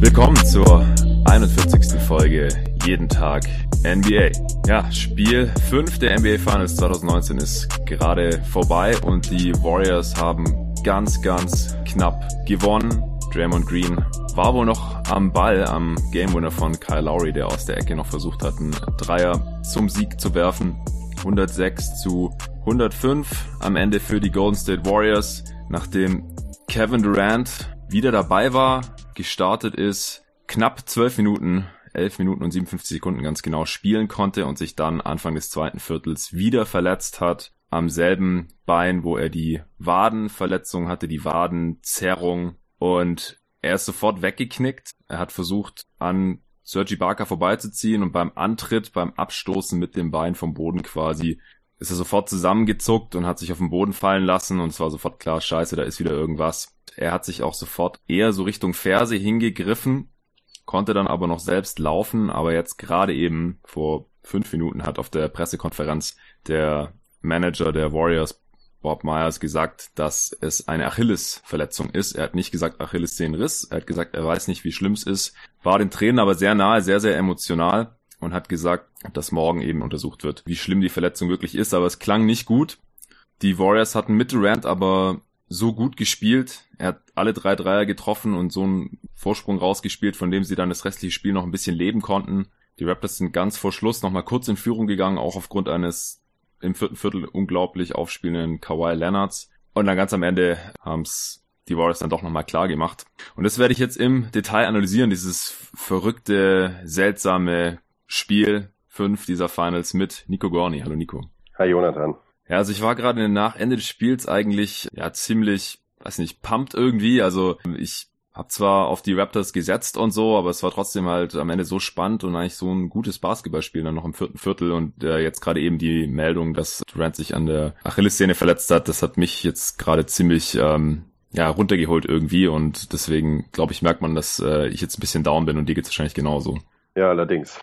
Willkommen zur 41. Folge Jeden Tag NBA. Ja, Spiel 5 der NBA Finals 2019 ist gerade vorbei und die Warriors haben ganz, ganz knapp gewonnen. Draymond Green war wohl noch am Ball am Game Winner von Kyle Lowry, der aus der Ecke noch versucht hat, einen Dreier zum Sieg zu werfen. 106 zu 105 am Ende für die Golden State Warriors, nachdem Kevin Durant wieder dabei war, gestartet ist, knapp 12 Minuten 11 Minuten und 57 Sekunden ganz genau spielen konnte und sich dann Anfang des zweiten Viertels wieder verletzt hat. Am selben Bein, wo er die Wadenverletzung hatte, die Wadenzerrung. Und er ist sofort weggeknickt. Er hat versucht, an Sergi Barker vorbeizuziehen und beim Antritt, beim Abstoßen mit dem Bein vom Boden quasi ist er sofort zusammengezuckt und hat sich auf den Boden fallen lassen und es war sofort klar, scheiße, da ist wieder irgendwas. Er hat sich auch sofort eher so Richtung Ferse hingegriffen konnte dann aber noch selbst laufen, aber jetzt gerade eben vor fünf Minuten hat auf der Pressekonferenz der Manager der Warriors Bob Myers gesagt, dass es eine Achillesverletzung ist. Er hat nicht gesagt Achillessehnenriss. Er hat gesagt, er weiß nicht, wie schlimm es ist. War den Tränen aber sehr nahe, sehr, sehr emotional und hat gesagt, dass morgen eben untersucht wird, wie schlimm die Verletzung wirklich ist. Aber es klang nicht gut. Die Warriors hatten mit Durant aber so gut gespielt. Er hat alle drei Dreier getroffen und so einen Vorsprung rausgespielt, von dem sie dann das restliche Spiel noch ein bisschen leben konnten. Die Raptors sind ganz vor Schluss nochmal kurz in Führung gegangen, auch aufgrund eines im vierten Viertel unglaublich aufspielenden Kawhi Leonards. Und dann ganz am Ende haben's die Warriors dann doch nochmal klar gemacht. Und das werde ich jetzt im Detail analysieren, dieses verrückte, seltsame Spiel 5 dieser Finals mit Nico Gorni. Hallo Nico. Hi Jonathan. Ja, also ich war gerade nach Ende des Spiels eigentlich ja ziemlich, weiß nicht, pumped irgendwie. Also ich habe zwar auf die Raptors gesetzt und so, aber es war trotzdem halt am Ende so spannend und eigentlich so ein gutes Basketballspiel dann noch im vierten Viertel und äh, jetzt gerade eben die Meldung, dass Durant sich an der Achillessehne verletzt hat, das hat mich jetzt gerade ziemlich ähm, ja runtergeholt irgendwie und deswegen glaube ich merkt man, dass äh, ich jetzt ein bisschen down bin und dir geht's wahrscheinlich genauso. Ja, allerdings.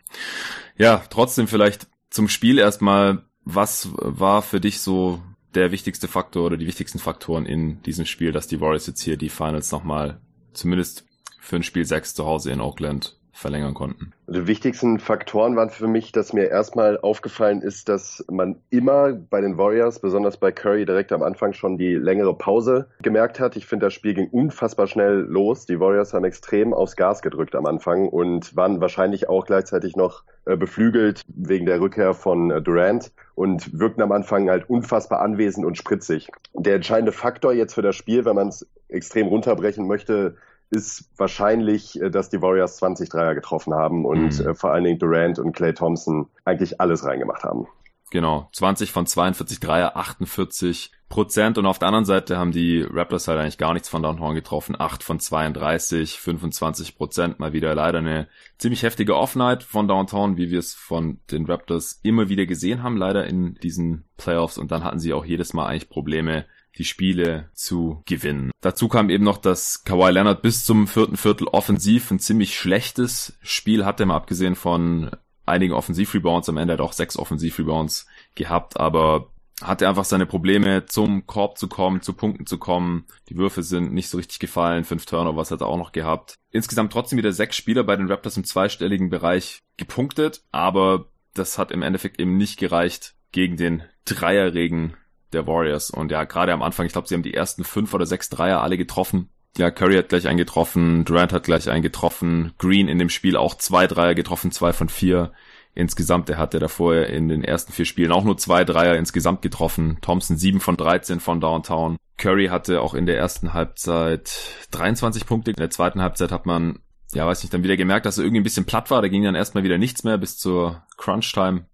Ja, trotzdem vielleicht zum Spiel erstmal was war für dich so der wichtigste Faktor oder die wichtigsten Faktoren in diesem Spiel, dass die Warriors jetzt hier die Finals nochmal zumindest für ein Spiel 6 zu Hause in Oakland verlängern konnten. Die wichtigsten Faktoren waren für mich, dass mir erstmal aufgefallen ist, dass man immer bei den Warriors, besonders bei Curry, direkt am Anfang schon die längere Pause gemerkt hat. Ich finde, das Spiel ging unfassbar schnell los. Die Warriors haben extrem aufs Gas gedrückt am Anfang und waren wahrscheinlich auch gleichzeitig noch äh, beflügelt wegen der Rückkehr von äh, Durant und wirkten am Anfang halt unfassbar anwesend und spritzig. Der entscheidende Faktor jetzt für das Spiel, wenn man es extrem runterbrechen möchte, ist wahrscheinlich, äh, dass die Warriors 20 Dreier getroffen haben und mhm. äh, vor allen Dingen Durant und Clay Thompson eigentlich alles reingemacht haben. Genau, 20 von 42 Dreier, 48 Prozent. Und auf der anderen Seite haben die Raptors halt eigentlich gar nichts von Downtown getroffen. 8 von 32, 25 Prozent. Mal wieder leider eine ziemlich heftige Offenheit von Downtown, wie wir es von den Raptors immer wieder gesehen haben, leider in diesen Playoffs. Und dann hatten sie auch jedes Mal eigentlich Probleme, die Spiele zu gewinnen. Dazu kam eben noch, dass Kawhi Leonard bis zum vierten Viertel offensiv ein ziemlich schlechtes Spiel hatte, mal abgesehen von einigen Offensivrebounds. Am Ende hat er auch sechs Offensivrebounds gehabt, aber hatte einfach seine Probleme, zum Korb zu kommen, zu Punkten zu kommen. Die Würfe sind nicht so richtig gefallen. Fünf Turnovers hat er auch noch gehabt. Insgesamt trotzdem wieder sechs Spieler bei den Raptors im zweistelligen Bereich gepunktet, aber das hat im Endeffekt eben nicht gereicht gegen den Dreierregen der Warriors. Und ja, gerade am Anfang, ich glaube, sie haben die ersten fünf oder sechs Dreier alle getroffen. Ja, Curry hat gleich eingetroffen, Durant hat gleich eingetroffen, Green in dem Spiel auch zwei Dreier getroffen, zwei von vier. Insgesamt, er hatte davor in den ersten vier Spielen auch nur zwei Dreier insgesamt getroffen. Thompson sieben von 13 von Downtown. Curry hatte auch in der ersten Halbzeit 23 Punkte. In der zweiten Halbzeit hat man, ja, weiß nicht, dann wieder gemerkt, dass er irgendwie ein bisschen platt war. Da ging dann erstmal wieder nichts mehr bis zur Crunch-Time.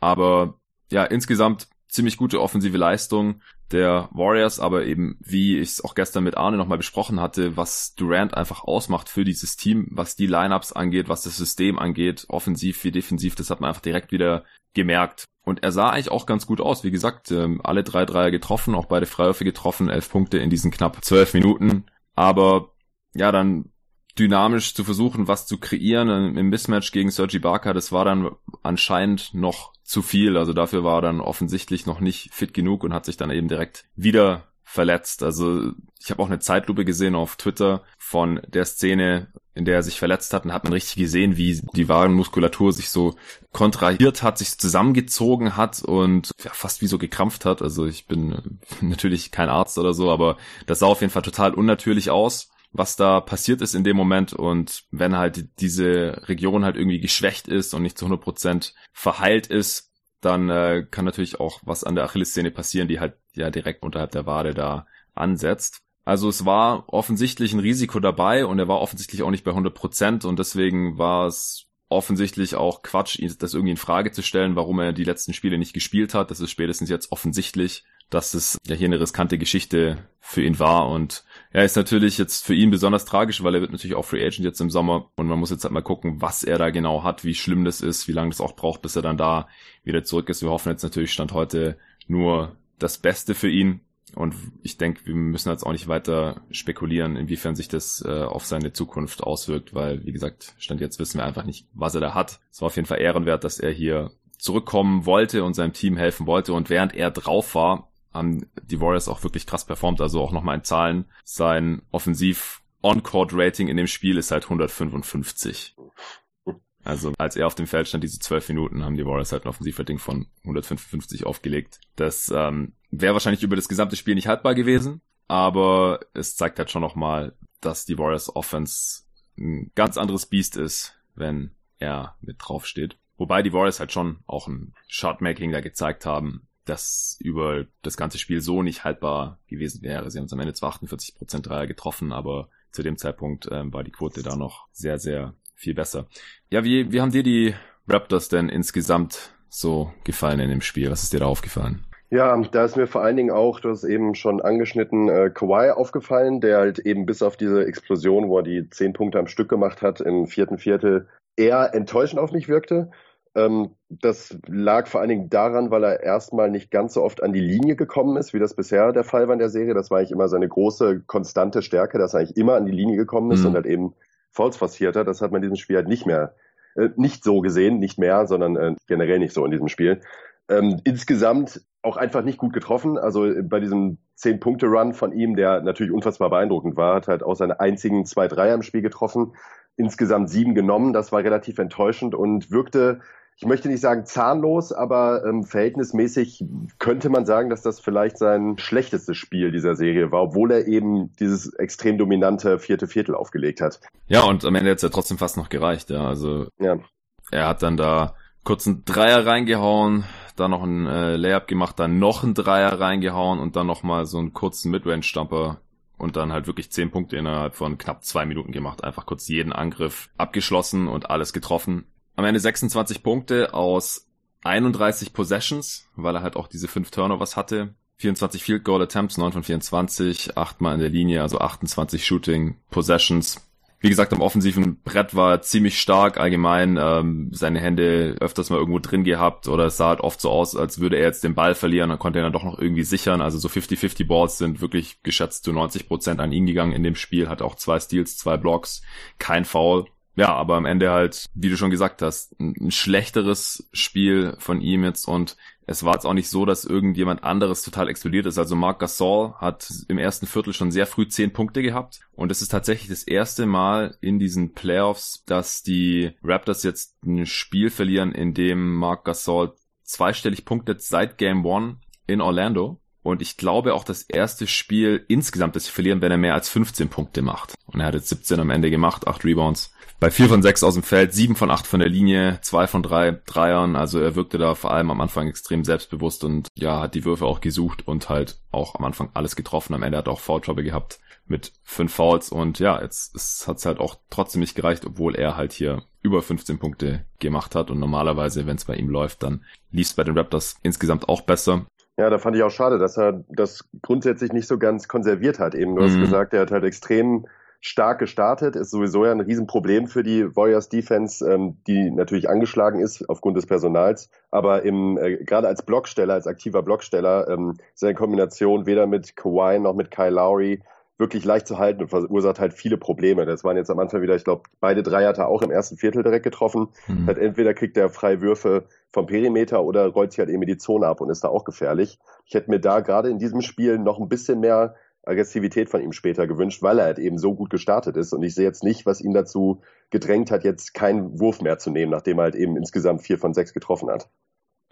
Aber ja, insgesamt ziemlich gute offensive Leistung der Warriors, aber eben, wie ich es auch gestern mit Arne nochmal besprochen hatte, was Durant einfach ausmacht für dieses Team, was die Lineups angeht, was das System angeht, offensiv wie defensiv, das hat man einfach direkt wieder gemerkt. Und er sah eigentlich auch ganz gut aus. Wie gesagt, ähm, alle drei Dreier getroffen, auch beide Freiwürfe getroffen, elf Punkte in diesen knapp zwölf Minuten. Aber ja, dann dynamisch zu versuchen, was zu kreieren im Mismatch gegen Sergi Barker, das war dann anscheinend noch zu viel. Also dafür war er dann offensichtlich noch nicht fit genug und hat sich dann eben direkt wieder verletzt. Also ich habe auch eine Zeitlupe gesehen auf Twitter von der Szene, in der er sich verletzt hat und hat man richtig gesehen, wie die Warenmuskulatur sich so kontrahiert hat, sich zusammengezogen hat und ja, fast wie so gekrampft hat. Also ich bin natürlich kein Arzt oder so, aber das sah auf jeden Fall total unnatürlich aus was da passiert ist in dem Moment und wenn halt diese Region halt irgendwie geschwächt ist und nicht zu 100% verheilt ist, dann äh, kann natürlich auch was an der Achillessehne passieren, die halt ja direkt unterhalb der Wade da ansetzt. Also es war offensichtlich ein Risiko dabei und er war offensichtlich auch nicht bei 100% und deswegen war es offensichtlich auch Quatsch, das irgendwie in Frage zu stellen, warum er die letzten Spiele nicht gespielt hat. Das ist spätestens jetzt offensichtlich, dass es ja hier eine riskante Geschichte für ihn war und er ist natürlich jetzt für ihn besonders tragisch, weil er wird natürlich auch Free Agent jetzt im Sommer und man muss jetzt halt mal gucken, was er da genau hat, wie schlimm das ist, wie lange das auch braucht, bis er dann da wieder zurück ist. Wir hoffen jetzt natürlich Stand heute nur das Beste für ihn. Und ich denke, wir müssen jetzt auch nicht weiter spekulieren, inwiefern sich das äh, auf seine Zukunft auswirkt, weil, wie gesagt, Stand jetzt wissen wir einfach nicht, was er da hat. Es war auf jeden Fall ehrenwert, dass er hier zurückkommen wollte und seinem Team helfen wollte. Und während er drauf war, haben die Warriors auch wirklich krass performt. Also auch nochmal in Zahlen. Sein Offensiv On-Court-Rating in dem Spiel ist halt 155. Also als er auf dem Feld stand, diese zwölf Minuten, haben die Warriors halt ein Offensivrating von 155 aufgelegt. Das ähm, wäre wahrscheinlich über das gesamte Spiel nicht haltbar gewesen, aber es zeigt halt schon nochmal, dass die Warriors Offense ein ganz anderes Biest ist, wenn er mit drauf steht. Wobei die Warriors halt schon auch ein Shotmaking da gezeigt haben, das über das ganze Spiel so nicht haltbar gewesen wäre. Sie haben es am Ende zwar 48% Dreier getroffen, aber zu dem Zeitpunkt ähm, war die Quote da noch sehr, sehr viel besser. Ja, wie, wie haben dir die Raptors denn insgesamt so gefallen in dem Spiel? Was ist dir da aufgefallen? Ja, da ist mir vor allen Dingen auch, du hast eben schon angeschnitten, äh, Kawhi aufgefallen, der halt eben bis auf diese Explosion, wo er die zehn Punkte am Stück gemacht hat im vierten Viertel, eher enttäuschend auf mich wirkte. Ähm, das lag vor allen Dingen daran, weil er erstmal nicht ganz so oft an die Linie gekommen ist, wie das bisher der Fall war in der Serie. Das war eigentlich immer seine große, konstante Stärke, dass er eigentlich immer an die Linie gekommen ist mhm. und halt eben Fouls forciert hat. Das hat man in diesem Spiel halt nicht mehr, äh, nicht so gesehen, nicht mehr, sondern äh, generell nicht so in diesem Spiel. Ähm, insgesamt auch einfach nicht gut getroffen. Also äh, bei diesem zehn punkte run von ihm, der natürlich unfassbar beeindruckend war, hat halt auch seine einzigen zwei Dreier im Spiel getroffen. Insgesamt sieben genommen. Das war relativ enttäuschend und wirkte ich möchte nicht sagen zahnlos, aber ähm, verhältnismäßig könnte man sagen, dass das vielleicht sein schlechtestes Spiel dieser Serie war, obwohl er eben dieses extrem dominante vierte Viertel aufgelegt hat. Ja, und am Ende hat es ja trotzdem fast noch gereicht, ja. Also ja. er hat dann da kurz einen Dreier reingehauen, dann noch einen äh, Layup gemacht, dann noch einen Dreier reingehauen und dann nochmal so einen kurzen Midrange-Stamper und dann halt wirklich zehn Punkte innerhalb von knapp zwei Minuten gemacht. Einfach kurz jeden Angriff abgeschlossen und alles getroffen am Ende 26 Punkte aus 31 Possessions, weil er halt auch diese fünf Turnovers hatte. 24 Field Goal Attempts, 9 von 24, 8 mal in der Linie, also 28 Shooting Possessions. Wie gesagt, am offensiven Brett war er ziemlich stark allgemein, ähm, seine Hände öfters mal irgendwo drin gehabt oder es sah halt oft so aus, als würde er jetzt den Ball verlieren, dann konnte er dann doch noch irgendwie sichern. Also so 50-50 Balls sind wirklich geschätzt zu 90 Prozent an ihn gegangen in dem Spiel, hat auch zwei Steals, zwei Blocks, kein Foul ja, aber am Ende halt, wie du schon gesagt hast, ein, schlechteres Spiel von ihm jetzt und es war jetzt auch nicht so, dass irgendjemand anderes total explodiert ist. Also Marc Gasol hat im ersten Viertel schon sehr früh zehn Punkte gehabt und es ist tatsächlich das erste Mal in diesen Playoffs, dass die Raptors jetzt ein Spiel verlieren, in dem Marc Gasol zweistellig punktet seit Game One in Orlando. Und ich glaube auch das erste Spiel insgesamt, das sie verlieren, wenn er mehr als 15 Punkte macht. Und er hat jetzt 17 am Ende gemacht, 8 Rebounds bei vier von sechs aus dem Feld, sieben von acht von der Linie, zwei von drei Dreiern. Also er wirkte da vor allem am Anfang extrem selbstbewusst und ja, hat die Würfe auch gesucht und halt auch am Anfang alles getroffen. Am Ende hat er auch Foul Trouble gehabt mit fünf Fouls und ja, jetzt hat es halt auch trotzdem nicht gereicht, obwohl er halt hier über 15 Punkte gemacht hat und normalerweise, wenn es bei ihm läuft, dann lief es bei den Raptors insgesamt auch besser. Ja, da fand ich auch schade, dass er das grundsätzlich nicht so ganz konserviert hat. Eben, du hast mhm. gesagt, er hat halt extrem stark gestartet, ist sowieso ja ein Riesenproblem für die Warriors Defense, ähm, die natürlich angeschlagen ist aufgrund des Personals. Aber im, äh, gerade als Blocksteller, als aktiver Blocksteller, ähm, seine Kombination weder mit Kawhi noch mit Kyle Lowry wirklich leicht zu halten und verursacht halt viele Probleme. Das waren jetzt am Anfang wieder, ich glaube, beide drei hat er auch im ersten Viertel direkt getroffen. Mhm. Halt entweder kriegt er freie Würfe vom Perimeter oder rollt sich halt eben die Zone ab und ist da auch gefährlich. Ich hätte mir da gerade in diesem Spiel noch ein bisschen mehr Aggressivität von ihm später gewünscht, weil er halt eben so gut gestartet ist. Und ich sehe jetzt nicht, was ihn dazu gedrängt hat, jetzt keinen Wurf mehr zu nehmen, nachdem er halt eben insgesamt vier von sechs getroffen hat.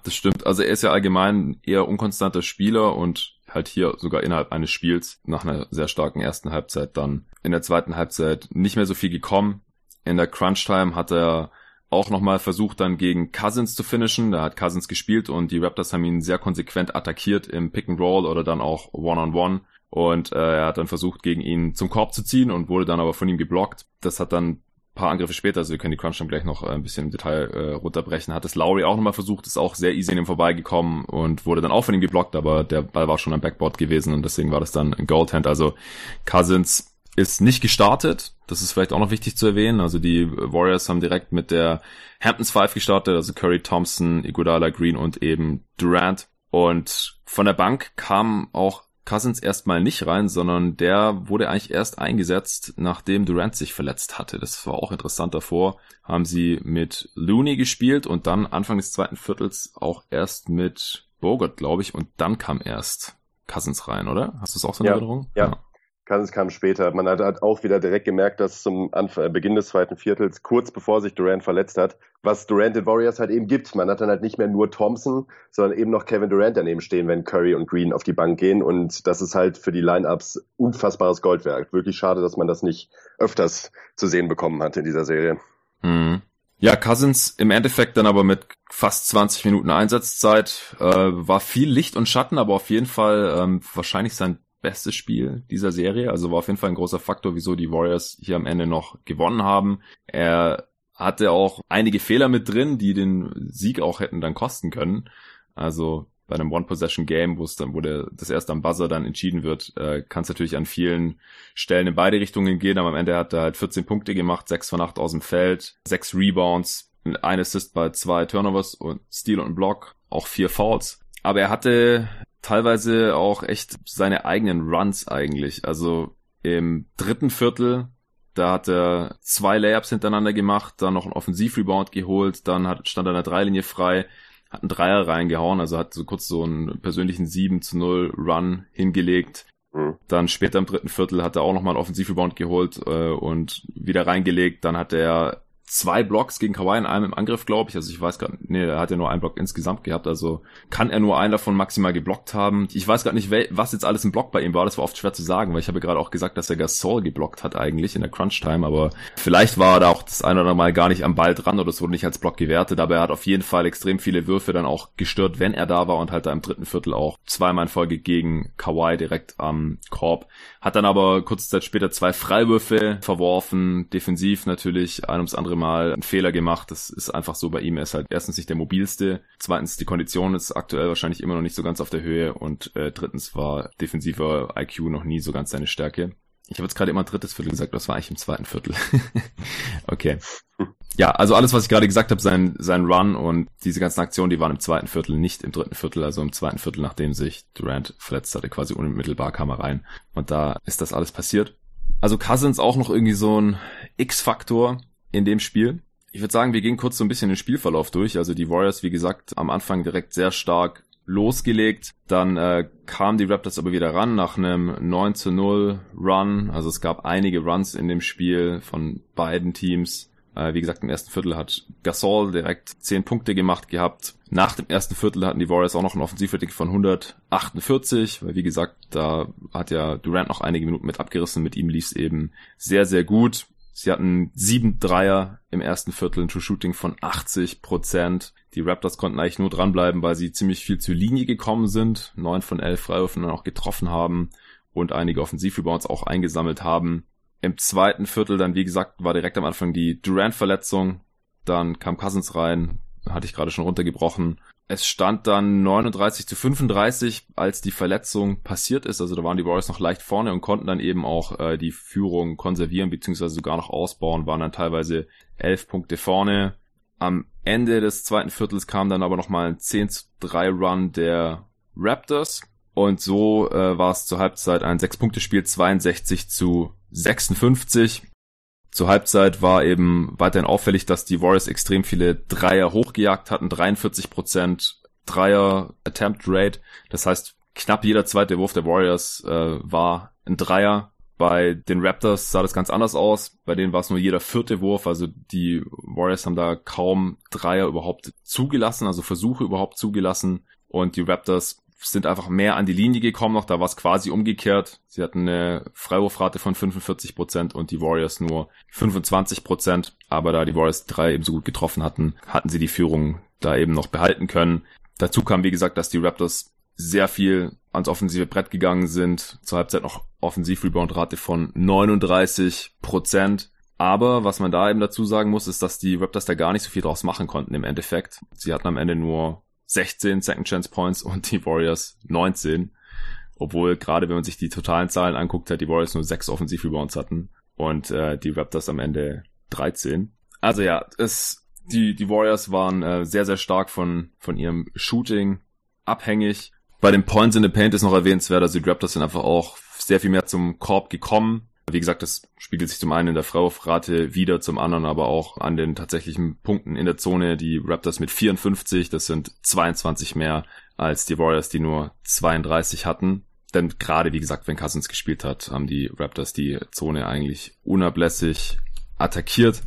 Das stimmt. Also er ist ja allgemein eher unkonstanter Spieler und halt hier sogar innerhalb eines Spiels nach einer sehr starken ersten Halbzeit dann in der zweiten Halbzeit nicht mehr so viel gekommen. In der Crunch Time hat er auch nochmal versucht dann gegen Cousins zu finishen. Da hat Cousins gespielt und die Raptors haben ihn sehr konsequent attackiert im Pick and Roll oder dann auch One-on-One. -on -One. Und äh, er hat dann versucht, gegen ihn zum Korb zu ziehen und wurde dann aber von ihm geblockt. Das hat dann paar Angriffe später, also wir können die Crunch dann gleich noch äh, ein bisschen im Detail äh, runterbrechen, hat es Lowry auch nochmal versucht, ist auch sehr easy an ihm vorbeigekommen und wurde dann auch von ihm geblockt, aber der Ball war schon am Backboard gewesen und deswegen war das dann ein Goldhand. Also Cousins ist nicht gestartet, das ist vielleicht auch noch wichtig zu erwähnen. Also die Warriors haben direkt mit der Hamptons Five gestartet, also Curry, Thompson, Iguodala, Green und eben Durant. Und von der Bank kam auch Cousins erstmal nicht rein, sondern der wurde eigentlich erst eingesetzt, nachdem Durant sich verletzt hatte. Das war auch interessant davor. Haben sie mit Looney gespielt und dann Anfang des zweiten Viertels auch erst mit Bogart, glaube ich, und dann kam erst Cousins rein, oder? Hast du es auch so in ja, Erinnerung? Ja. ja. Cousins kam später. Man hat, hat auch wieder direkt gemerkt, dass zum Anfang, äh, Beginn des zweiten Viertels, kurz bevor sich Durant verletzt hat, was Durant den Warriors halt eben gibt. Man hat dann halt nicht mehr nur Thompson, sondern eben noch Kevin Durant daneben stehen, wenn Curry und Green auf die Bank gehen. Und das ist halt für die Lineups unfassbares Goldwerk. Wirklich schade, dass man das nicht öfters zu sehen bekommen hat in dieser Serie. Mhm. Ja, Cousins im Endeffekt dann aber mit fast 20 Minuten Einsatzzeit äh, war viel Licht und Schatten, aber auf jeden Fall ähm, wahrscheinlich sein bestes Spiel dieser Serie. Also war auf jeden Fall ein großer Faktor, wieso die Warriors hier am Ende noch gewonnen haben. Er hatte auch einige Fehler mit drin, die den Sieg auch hätten dann kosten können. Also bei einem One-Possession-Game, wo es dann, wo der, das erst am Buzzer dann entschieden wird, äh, kann es natürlich an vielen Stellen in beide Richtungen gehen, aber am Ende hat er halt 14 Punkte gemacht, 6 von 8 aus dem Feld, 6 Rebounds, ein Assist bei zwei Turnovers und Steal und Block, auch vier Fouls. Aber er hatte teilweise auch echt seine eigenen Runs eigentlich. Also im dritten Viertel, da hat er zwei Layups hintereinander gemacht, dann noch einen Offensivrebound geholt, dann hat, stand er in der Dreilinie frei, hat einen Dreier reingehauen, also hat so kurz so einen persönlichen 7 zu 0 Run hingelegt. Mhm. Dann später im dritten Viertel hat er auch nochmal einen Offensivrebound geholt äh, und wieder reingelegt. Dann hat er zwei Blocks gegen Kawhi in einem im Angriff, glaube ich. Also ich weiß gar nicht, nee, er hat ja nur einen Block insgesamt gehabt. Also kann er nur einen davon maximal geblockt haben. Ich weiß gar nicht, was jetzt alles im Block bei ihm war. Das war oft schwer zu sagen, weil ich habe gerade auch gesagt, dass er Gasol geblockt hat eigentlich in der Crunch-Time. Aber vielleicht war er da auch das ein oder andere Mal gar nicht am Ball dran oder es wurde nicht als Block gewertet. Aber er hat auf jeden Fall extrem viele Würfe dann auch gestört, wenn er da war und halt da im dritten Viertel auch zweimal in Folge gegen Kawhi direkt am Korb. Hat dann aber kurze Zeit später zwei Freiwürfe verworfen, defensiv natürlich, ein ums andere Mal einen Fehler gemacht. Das ist einfach so bei ihm. Er ist halt erstens nicht der mobilste, zweitens die Kondition ist aktuell wahrscheinlich immer noch nicht so ganz auf der Höhe und äh, drittens war defensiver IQ noch nie so ganz seine Stärke. Ich habe jetzt gerade immer drittes Viertel gesagt, das war eigentlich im zweiten Viertel. okay. Ja, also alles, was ich gerade gesagt habe, sein, sein Run und diese ganzen Aktionen, die waren im zweiten Viertel, nicht im dritten Viertel, also im zweiten Viertel, nachdem sich Durant verletzt hatte, quasi unmittelbar kam er rein. Und da ist das alles passiert. Also Cousins auch noch irgendwie so ein X-Faktor in dem Spiel. Ich würde sagen, wir gehen kurz so ein bisschen den Spielverlauf durch. Also die Warriors, wie gesagt, am Anfang direkt sehr stark losgelegt. Dann äh, kamen die Raptors aber wieder ran nach einem 9 zu 0 Run. Also es gab einige Runs in dem Spiel von beiden Teams. Äh, wie gesagt, im ersten Viertel hat Gasol direkt 10 Punkte gemacht gehabt. Nach dem ersten Viertel hatten die Warriors auch noch ein Offensivrating von 148, weil wie gesagt, da hat ja Durant noch einige Minuten mit abgerissen. Mit ihm lief es eben sehr, sehr gut. Sie hatten sieben Dreier im ersten Viertel, ein True Shooting von 80 Prozent. Die Raptors konnten eigentlich nur dranbleiben, weil sie ziemlich viel zur Linie gekommen sind, neun von elf Freiwürfen dann auch getroffen haben und einige Offensivrebounds auch eingesammelt haben. Im zweiten Viertel dann, wie gesagt, war direkt am Anfang die Durant-Verletzung. Dann kam Cousins rein, hatte ich gerade schon runtergebrochen. Es stand dann 39 zu 35, als die Verletzung passiert ist. Also da waren die Warriors noch leicht vorne und konnten dann eben auch äh, die Führung konservieren beziehungsweise sogar noch ausbauen, waren dann teilweise elf Punkte vorne. Am Ende des zweiten Viertels kam dann aber nochmal ein 10 zu 3 Run der Raptors. Und so äh, war es zur Halbzeit ein 6-Punkte-Spiel, 62 zu 56. Zur Halbzeit war eben weiterhin auffällig, dass die Warriors extrem viele Dreier hochgejagt hatten, 43% Dreier Attempt Rate. Das heißt, knapp jeder zweite Wurf der Warriors äh, war ein Dreier. Bei den Raptors sah das ganz anders aus. Bei denen war es nur jeder vierte Wurf. Also die Warriors haben da kaum Dreier überhaupt zugelassen, also Versuche überhaupt zugelassen. Und die Raptors sind einfach mehr an die Linie gekommen noch. Da war es quasi umgekehrt. Sie hatten eine Freiwurfrate von 45 Prozent und die Warriors nur 25%. Prozent. Aber da die Warriors drei eben so gut getroffen hatten, hatten sie die Führung da eben noch behalten können. Dazu kam, wie gesagt, dass die Raptors sehr viel ans offensive Brett gegangen sind. Zur Halbzeit noch Offensiv-Rebound-Rate von 39 Prozent. Aber was man da eben dazu sagen muss, ist, dass die Raptors da gar nicht so viel draus machen konnten im Endeffekt. Sie hatten am Ende nur 16 Second Chance Points und die Warriors 19. Obwohl gerade wenn man sich die totalen Zahlen anguckt, hat die Warriors nur 6 Offensiv-Rebounds hatten und äh, die Raptors am Ende 13. Also ja, es, die, die Warriors waren äh, sehr, sehr stark von, von ihrem Shooting abhängig. Bei den Points in the Paint ist noch erwähnenswert, also die Raptors sind einfach auch sehr viel mehr zum Korb gekommen. Wie gesagt, das spiegelt sich zum einen in der Freiwurfrate wieder, zum anderen aber auch an den tatsächlichen Punkten in der Zone. Die Raptors mit 54, das sind 22 mehr als die Warriors, die nur 32 hatten. Denn gerade, wie gesagt, wenn Cousins gespielt hat, haben die Raptors die Zone eigentlich unablässig attackiert.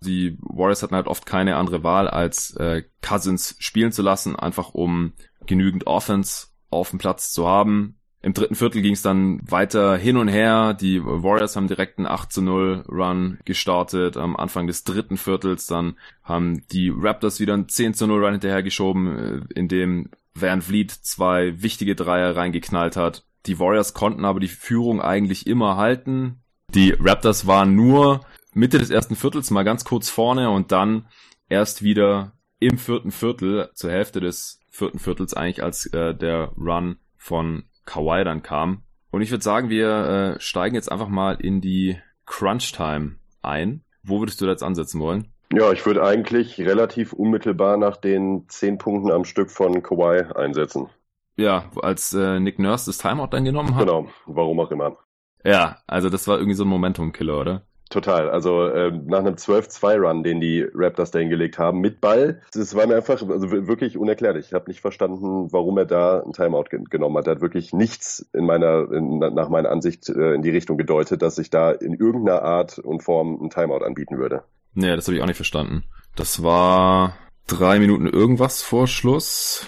Die Warriors hatten halt oft keine andere Wahl, als äh, Cousins spielen zu lassen, einfach um genügend Offense auf dem Platz zu haben. Im dritten Viertel ging es dann weiter hin und her. Die Warriors haben direkt einen 8 zu 0 Run gestartet. Am Anfang des dritten Viertels dann haben die Raptors wieder einen 10 zu 0 Run hinterhergeschoben, äh, in dem Van Vliet zwei wichtige Dreier reingeknallt hat. Die Warriors konnten aber die Führung eigentlich immer halten. Die Raptors waren nur Mitte des ersten Viertels mal ganz kurz vorne und dann erst wieder im vierten Viertel, zur Hälfte des vierten Viertels eigentlich, als äh, der Run von Kawhi dann kam. Und ich würde sagen, wir äh, steigen jetzt einfach mal in die Crunch Time ein. Wo würdest du da jetzt ansetzen wollen? Ja, ich würde eigentlich relativ unmittelbar nach den zehn Punkten am Stück von Kawhi einsetzen. Ja, als äh, Nick Nurse das Timeout dann genommen hat. Genau, warum auch immer. Ja, also das war irgendwie so ein Momentum-Killer, oder? Total. Also äh, nach einem 12-2-Run, den die Raptors da hingelegt haben, mit Ball, das war mir einfach also wirklich unerklärlich. Ich habe nicht verstanden, warum er da ein Timeout ge genommen hat. Er hat wirklich nichts in meiner, in, nach meiner Ansicht äh, in die Richtung gedeutet, dass ich da in irgendeiner Art und Form ein Timeout anbieten würde. Nee, das habe ich auch nicht verstanden. Das war drei Minuten irgendwas vor Schluss.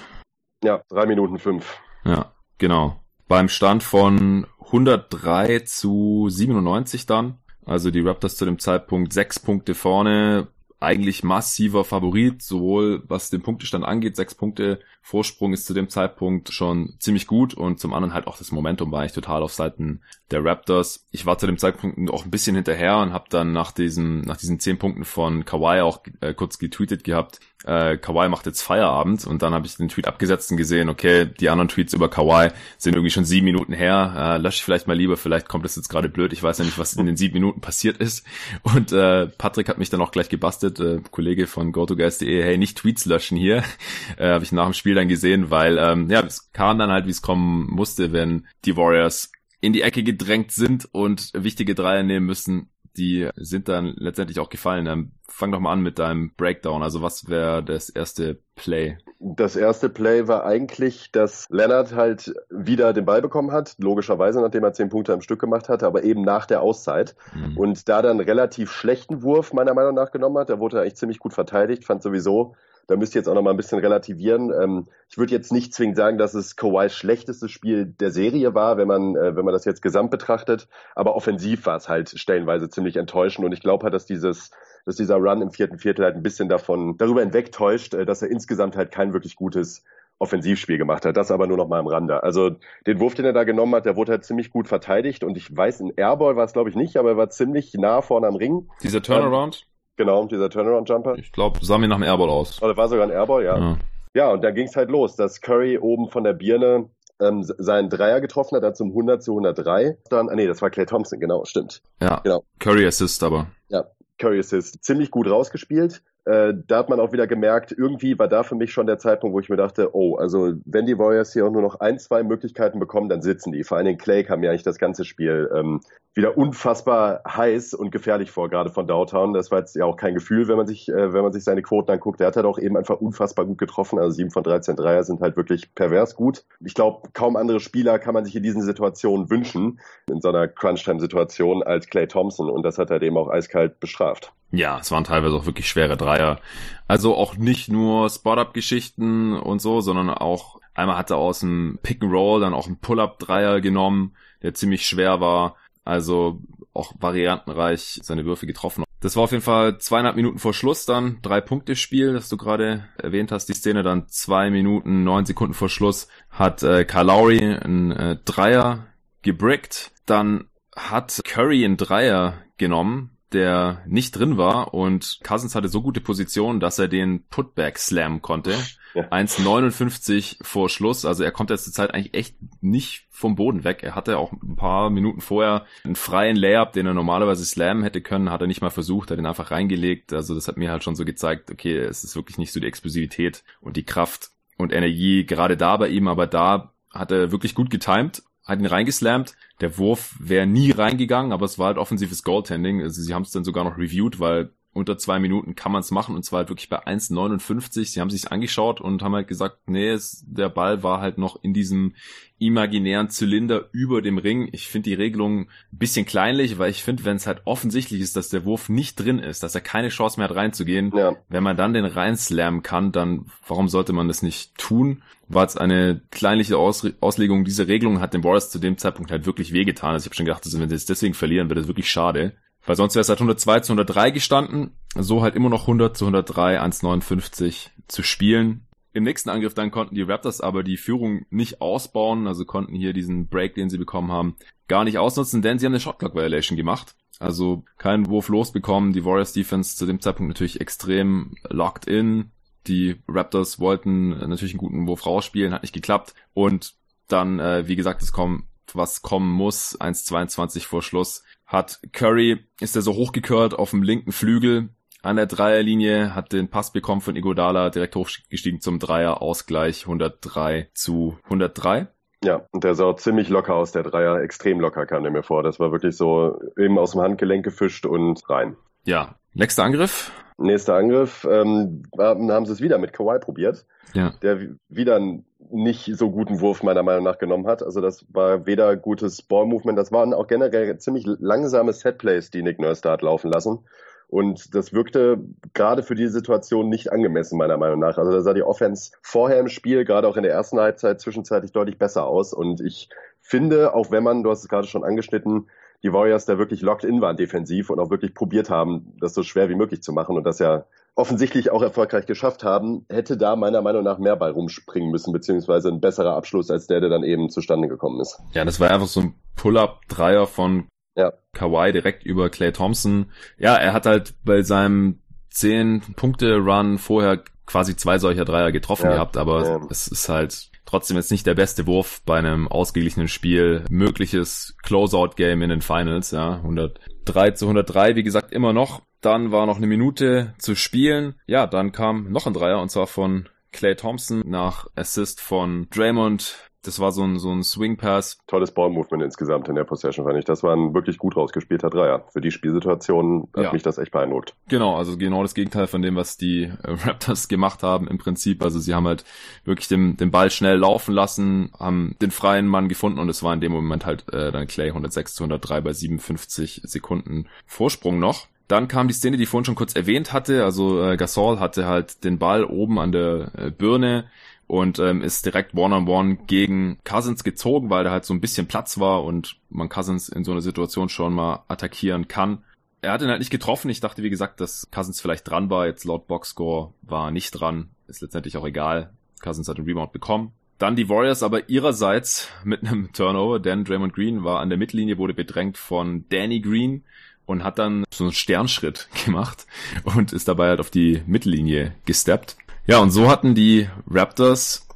Ja, drei Minuten fünf. Ja, genau. Beim Stand von 103 zu 97 dann also die Raptors zu dem Zeitpunkt sechs Punkte vorne, eigentlich massiver Favorit, sowohl was den Punktestand angeht, sechs Punkte Vorsprung ist zu dem Zeitpunkt schon ziemlich gut und zum anderen halt auch das Momentum war ich total auf Seiten der Raptors. Ich war zu dem Zeitpunkt auch ein bisschen hinterher und habe dann nach diesem nach diesen zehn Punkten von Kawhi auch äh, kurz getweetet gehabt, äh, Kawhi macht jetzt Feierabend und dann habe ich den Tweet abgesetzt und gesehen, okay, die anderen Tweets über Kawhi sind irgendwie schon sieben Minuten her, äh, lösche ich vielleicht mal lieber, vielleicht kommt das jetzt gerade blöd, ich weiß ja nicht, was in den sieben Minuten passiert ist und äh, Patrick hat mich dann auch gleich gebastelt, äh, Kollege von GoToGuys.de, hey, nicht Tweets löschen hier, äh, habe ich nach dem Spiel Spiel dann gesehen, weil ähm, ja, es kam dann halt, wie es kommen musste, wenn die Warriors in die Ecke gedrängt sind und wichtige Dreier nehmen müssen. Die sind dann letztendlich auch gefallen. Dann fang doch mal an mit deinem Breakdown. Also was wäre das erste Play? Das erste Play war eigentlich, dass Leonard halt wieder den Ball bekommen hat, logischerweise, nachdem er zehn Punkte am Stück gemacht hatte, aber eben nach der Auszeit. Mhm. Und da dann relativ schlechten Wurf meiner Meinung nach genommen hat. Da wurde er eigentlich ziemlich gut verteidigt, fand sowieso da müsst ihr jetzt auch noch mal ein bisschen relativieren. Ähm, ich würde jetzt nicht zwingend sagen, dass es Kawhis schlechtestes Spiel der Serie war, wenn man, äh, wenn man das jetzt gesamt betrachtet. Aber offensiv war es halt stellenweise ziemlich enttäuschend. Und ich glaube halt, dass dieses, dass dieser Run im vierten Viertel halt ein bisschen davon, darüber hinwegtäuscht, äh, dass er insgesamt halt kein wirklich gutes Offensivspiel gemacht hat. Das aber nur noch mal am Rande. Also den Wurf, den er da genommen hat, der wurde halt ziemlich gut verteidigt und ich weiß, ein Airball war es glaube ich nicht, aber er war ziemlich nah vorne am Ring. Dieser Turnaround? Genau, dieser Turnaround-Jumper. Ich glaube, sah mir nach einem Airball aus. Oder war sogar ein Airball, ja. ja. Ja, und dann ging es halt los, dass Curry oben von der Birne ähm, seinen Dreier getroffen hat, dann zum 100 zu 103. Dann, ah nee, das war Clay Thompson, genau, stimmt. Ja, genau. Curry Assist aber. Ja, Curry Assist. Ziemlich gut rausgespielt. Äh, da hat man auch wieder gemerkt, irgendwie war da für mich schon der Zeitpunkt, wo ich mir dachte, oh, also wenn die Warriors hier auch nur noch ein, zwei Möglichkeiten bekommen, dann sitzen die. Vor allen Dingen Clay kam ja eigentlich das ganze Spiel ähm, wieder unfassbar heiß und gefährlich vor, gerade von Downtown. Das war jetzt ja auch kein Gefühl, wenn man sich, äh, wenn man sich seine Quoten anguckt. Der hat halt auch eben einfach unfassbar gut getroffen. Also sieben von 13 Dreier sind halt wirklich pervers gut. Ich glaube, kaum andere Spieler kann man sich in diesen Situationen wünschen, in so einer Crunch-Time-Situation als Clay Thompson. Und das hat er eben auch eiskalt bestraft. Ja, es waren teilweise auch wirklich schwere Dreier. Also auch nicht nur Spot-Up-Geschichten und so, sondern auch einmal hat er aus dem Pick-and-Roll dann auch einen Pull-Up-Dreier genommen, der ziemlich schwer war. Also auch variantenreich seine Würfe getroffen. Das war auf jeden Fall zweieinhalb Minuten vor Schluss dann, drei Punkte Spiel, das du gerade erwähnt hast, die Szene dann zwei Minuten, neun Sekunden vor Schluss hat äh, Kyle Lowry einen äh, Dreier gebrickt, dann hat Curry einen Dreier genommen, der nicht drin war und Cousins hatte so gute Position, dass er den Putback slam konnte. Ja. 1,59 vor Schluss. Also er kommt jetzt zur Zeit eigentlich echt nicht vom Boden weg. Er hatte auch ein paar Minuten vorher einen freien Layup, den er normalerweise slammen hätte können, hat er nicht mal versucht, hat ihn einfach reingelegt. Also das hat mir halt schon so gezeigt, okay, es ist wirklich nicht so die Explosivität und die Kraft und Energie gerade da bei ihm, aber da hat er wirklich gut getimt hat ihn reingeslammt. Der Wurf wäre nie reingegangen, aber es war halt offensives Goaltending. Also sie haben es dann sogar noch reviewed, weil unter zwei Minuten kann man es machen und zwar halt wirklich bei 1,59. Sie haben sich angeschaut und haben halt gesagt, nee, es, der Ball war halt noch in diesem imaginären Zylinder über dem Ring. Ich finde die Regelung ein bisschen kleinlich, weil ich finde, wenn es halt offensichtlich ist, dass der Wurf nicht drin ist, dass er keine Chance mehr hat reinzugehen, ja. wenn man dann den reinslammen kann, dann warum sollte man das nicht tun? War jetzt eine kleinliche Aus Auslegung dieser Regelung, hat den Warriors zu dem Zeitpunkt halt wirklich wehgetan. Also ich habe schon gedacht, wenn sie es deswegen verlieren, wird das wirklich schade. Weil sonst wäre es halt 102 zu 103 gestanden. So halt immer noch 100 zu 103, 1,59 zu spielen. Im nächsten Angriff dann konnten die Raptors aber die Führung nicht ausbauen, also konnten hier diesen Break, den sie bekommen haben, gar nicht ausnutzen, denn sie haben eine Shotclock Violation gemacht. Also keinen Wurf losbekommen. Die Warriors Defense zu dem Zeitpunkt natürlich extrem locked in. Die Raptors wollten natürlich einen guten Wurf rausspielen, hat nicht geklappt. Und dann, äh, wie gesagt, es kommt, was kommen muss, 1,22 vor Schluss hat Curry, ist er so hochgekört auf dem linken Flügel an der Dreierlinie, hat den Pass bekommen von Igodala, direkt hochgestiegen zum Dreier, Ausgleich 103 zu 103. Ja, und der sah ziemlich locker aus, der Dreier, extrem locker kam der mir vor. Das war wirklich so eben aus dem Handgelenk gefischt und rein. Ja, nächster Angriff. Nächster Angriff, ähm, haben sie es wieder mit Kawhi probiert, ja. der wieder ein nicht so guten Wurf meiner Meinung nach genommen hat. Also das war weder gutes Ballmovement, das waren auch generell ziemlich langsame Setplays, die Nick Nurse da hat laufen lassen. Und das wirkte gerade für die Situation nicht angemessen, meiner Meinung nach. Also da sah die Offense vorher im Spiel, gerade auch in der ersten Halbzeit, zwischenzeitlich deutlich besser aus. Und ich finde, auch wenn man, du hast es gerade schon angeschnitten, die Warriors da wirklich locked in waren defensiv und auch wirklich probiert haben, das so schwer wie möglich zu machen und das ja offensichtlich auch erfolgreich geschafft haben, hätte da meiner Meinung nach mehr Ball rumspringen müssen, beziehungsweise ein besserer Abschluss als der, der dann eben zustande gekommen ist. Ja, das war einfach so ein Pull-up-Dreier von ja. Kawhi direkt über Clay Thompson. Ja, er hat halt bei seinem 10-Punkte-Run vorher quasi zwei solcher Dreier getroffen ja. gehabt, aber ja. es ist halt Trotzdem jetzt nicht der beste Wurf bei einem ausgeglichenen Spiel. Mögliches Closeout-Game in den Finals, ja. 103 zu 103, wie gesagt, immer noch. Dann war noch eine Minute zu spielen. Ja, dann kam noch ein Dreier und zwar von Clay Thompson nach Assist von Draymond das war so ein, so ein Swing Pass. Tolles Ballmovement insgesamt in der Possession, fand ich. Das war ein wirklich gut rausgespielter Dreier. Für die Spielsituation hat ja. mich das echt beeindruckt. Genau, also genau das Gegenteil von dem, was die äh, Raptors gemacht haben im Prinzip. Also sie haben halt wirklich den, den Ball schnell laufen lassen, haben den freien Mann gefunden und es war in dem Moment halt äh, dann Clay 106 zu 103 bei 57 Sekunden Vorsprung noch. Dann kam die Szene, die ich vorhin schon kurz erwähnt hatte. Also äh, Gasol hatte halt den Ball oben an der äh, Birne und ähm, ist direkt One-on-One -on -one gegen Cousins gezogen, weil da halt so ein bisschen Platz war und man Cousins in so einer Situation schon mal attackieren kann. Er hat ihn halt nicht getroffen. Ich dachte, wie gesagt, dass Cousins vielleicht dran war. Jetzt laut Boxscore war nicht dran. Ist letztendlich auch egal. Cousins hat den Rebound bekommen. Dann die Warriors aber ihrerseits mit einem Turnover, denn Draymond Green war an der Mittellinie, wurde bedrängt von Danny Green und hat dann so einen Sternschritt gemacht und ist dabei halt auf die Mittellinie gesteppt. Ja, und so hatten die Raptors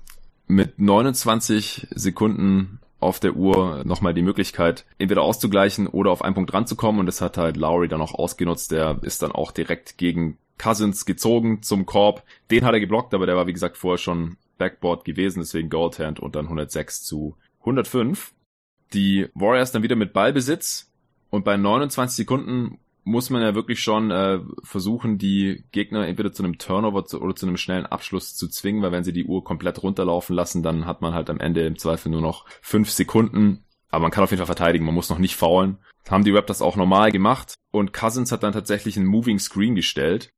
mit 29 Sekunden auf der Uhr nochmal die Möglichkeit, entweder auszugleichen oder auf einen Punkt ranzukommen. Und das hat halt Lowry dann auch ausgenutzt. Der ist dann auch direkt gegen Cousins gezogen zum Korb. Den hat er geblockt, aber der war wie gesagt vorher schon Backboard gewesen, deswegen Goldhand und dann 106 zu 105. Die Warriors dann wieder mit Ballbesitz und bei 29 Sekunden muss man ja wirklich schon äh, versuchen, die Gegner entweder zu einem Turnover zu, oder zu einem schnellen Abschluss zu zwingen, weil wenn sie die Uhr komplett runterlaufen lassen, dann hat man halt am Ende im Zweifel nur noch fünf Sekunden. Aber man kann auf jeden Fall verteidigen, man muss noch nicht faulen. Haben die Raptors auch normal gemacht und Cousins hat dann tatsächlich einen Moving Screen gestellt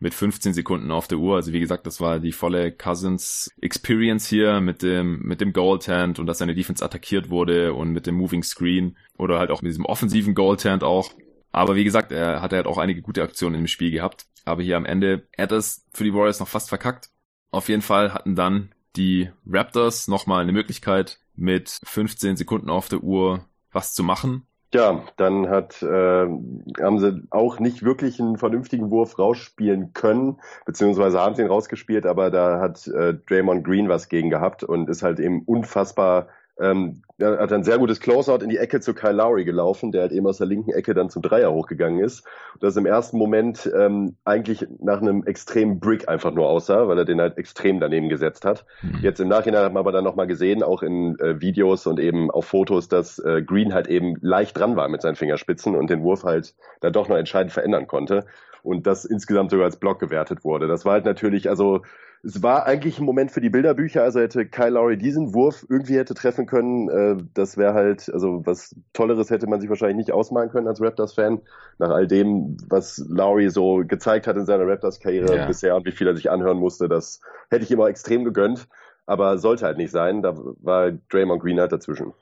mit 15 Sekunden auf der Uhr. Also wie gesagt, das war die volle Cousins Experience hier mit dem, mit dem Goaltend und dass seine Defense attackiert wurde und mit dem Moving Screen oder halt auch mit diesem offensiven Goaltend auch. Aber wie gesagt, er hat halt auch einige gute Aktionen im Spiel gehabt. Aber hier am Ende, er hat es für die Warriors noch fast verkackt. Auf jeden Fall hatten dann die Raptors nochmal eine Möglichkeit, mit 15 Sekunden auf der Uhr was zu machen. Ja, dann hat, äh, haben sie auch nicht wirklich einen vernünftigen Wurf rausspielen können, beziehungsweise haben sie ihn rausgespielt, aber da hat äh, Draymond Green was gegen gehabt und ist halt eben unfassbar ähm, er hat ein sehr gutes Closeout in die Ecke zu Kyle Lowry gelaufen, der halt eben aus der linken Ecke dann zum Dreier hochgegangen ist. Und das im ersten Moment ähm, eigentlich nach einem extremen Brick einfach nur aussah, weil er den halt extrem daneben gesetzt hat. Mhm. Jetzt im Nachhinein hat man aber dann nochmal gesehen, auch in äh, Videos und eben auf Fotos, dass äh, Green halt eben leicht dran war mit seinen Fingerspitzen und den Wurf halt da doch noch entscheidend verändern konnte. Und das insgesamt sogar als Block gewertet wurde. Das war halt natürlich, also es war eigentlich ein Moment für die Bilderbücher, also hätte Kyle Lowry diesen Wurf irgendwie hätte treffen können, äh, das wäre halt, also was Tolleres hätte man sich wahrscheinlich nicht ausmalen können als Raptors-Fan, nach all dem, was Lowry so gezeigt hat in seiner Raptors-Karriere ja. bisher und wie viel er sich anhören musste, das hätte ich ihm auch extrem gegönnt, aber sollte halt nicht sein, da war Draymond Green halt dazwischen.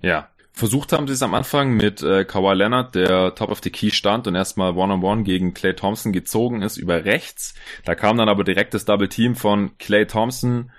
Ja, Versucht haben sie es am Anfang mit äh, Kawhi Leonard, der top of the key stand und erstmal One-on-One gegen Clay Thompson gezogen ist über rechts. Da kam dann aber direkt das Double Team von Clay Thompson.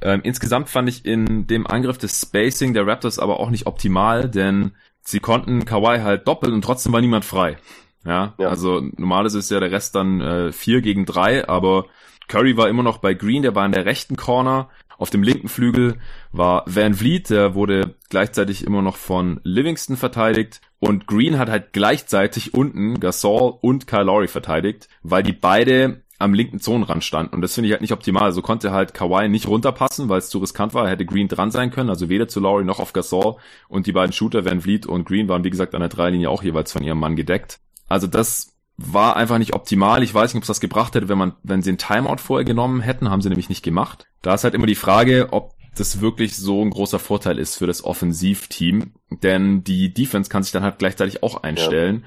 Ähm, insgesamt fand ich in dem Angriff des Spacing der Raptors aber auch nicht optimal, denn sie konnten Kawhi halt doppeln und trotzdem war niemand frei. Ja, ja. also normal ist ja der Rest dann äh, vier gegen drei, aber Curry war immer noch bei Green, der war in der rechten Corner. Auf dem linken Flügel war Van Vliet, der wurde gleichzeitig immer noch von Livingston verteidigt. Und Green hat halt gleichzeitig unten Gasol und Kyle Lowry verteidigt, weil die beide am linken Zonenrand standen. Und das finde ich halt nicht optimal. So also konnte halt Kawhi nicht runterpassen, weil es zu riskant war. Er hätte Green dran sein können, also weder zu Lowry noch auf Gasol. Und die beiden Shooter, Van Vliet und Green, waren wie gesagt an der Dreilinie auch jeweils von ihrem Mann gedeckt. Also das war einfach nicht optimal. Ich weiß nicht, ob es das gebracht hätte, wenn man, wenn sie einen Timeout vorher genommen hätten, haben sie nämlich nicht gemacht. Da ist halt immer die Frage, ob das wirklich so ein großer Vorteil ist für das Offensivteam, denn die Defense kann sich dann halt gleichzeitig auch einstellen.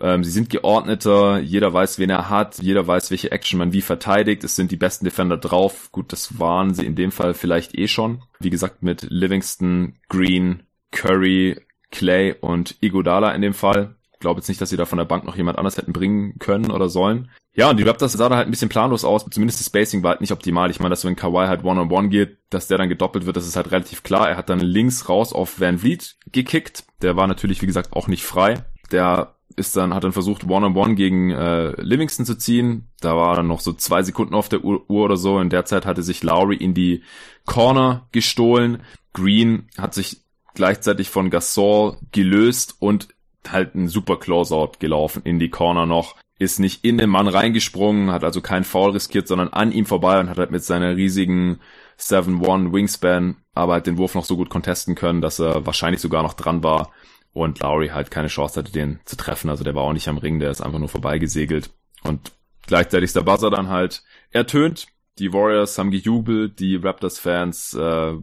Ja. Ähm, sie sind geordneter, jeder weiß, wen er hat, jeder weiß, welche Action man wie verteidigt. Es sind die besten Defender drauf. Gut, das waren sie in dem Fall vielleicht eh schon. Wie gesagt, mit Livingston, Green, Curry, Clay und Igodala in dem Fall glaube jetzt nicht, dass sie da von der Bank noch jemand anders hätten bringen können oder sollen. Ja, und die Raptors sah da halt ein bisschen planlos aus. Zumindest das Spacing war halt nicht optimal. Ich meine, dass wenn Kawhi halt One-on-One -on -one geht, dass der dann gedoppelt wird, das ist halt relativ klar. Er hat dann links raus auf Van Vliet gekickt. Der war natürlich, wie gesagt, auch nicht frei. Der ist dann, hat dann versucht, One-on-One -on -one gegen äh, Livingston zu ziehen. Da war dann noch so zwei Sekunden auf der Uhr oder so. In der Zeit hatte sich Lowry in die Corner gestohlen. Green hat sich gleichzeitig von Gasol gelöst und halt ein super Closeout gelaufen in die Corner noch, ist nicht in den Mann reingesprungen, hat also keinen Foul riskiert, sondern an ihm vorbei und hat halt mit seiner riesigen 7-1 Wingspan aber halt den Wurf noch so gut contesten können, dass er wahrscheinlich sogar noch dran war und Lowry halt keine Chance hatte, den zu treffen. Also der war auch nicht am Ring, der ist einfach nur vorbeigesegelt und gleichzeitig ist der Buzzer dann halt ertönt. Die Warriors haben gejubelt, die Raptors-Fans äh,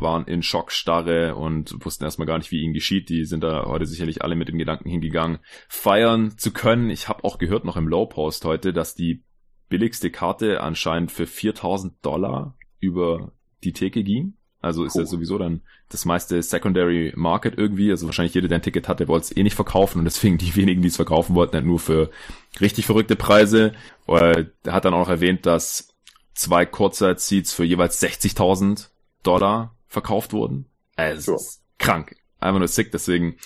waren in Schockstarre und wussten erstmal gar nicht, wie ihnen geschieht. Die sind da heute sicherlich alle mit dem Gedanken hingegangen, feiern zu können. Ich habe auch gehört noch im Low Post heute, dass die billigste Karte anscheinend für 4000 Dollar über die Theke ging. Also ist cool. ja sowieso dann das meiste Secondary Market irgendwie. Also wahrscheinlich jeder, der ein Ticket hatte, wollte es eh nicht verkaufen und deswegen die wenigen, die es verkaufen wollten, halt nur für richtig verrückte Preise. Er hat dann auch erwähnt, dass zwei Kurzzeit-Seats für jeweils 60.000 Dollar verkauft wurden. Also, es ist krank. einfach nur sick. Deswegen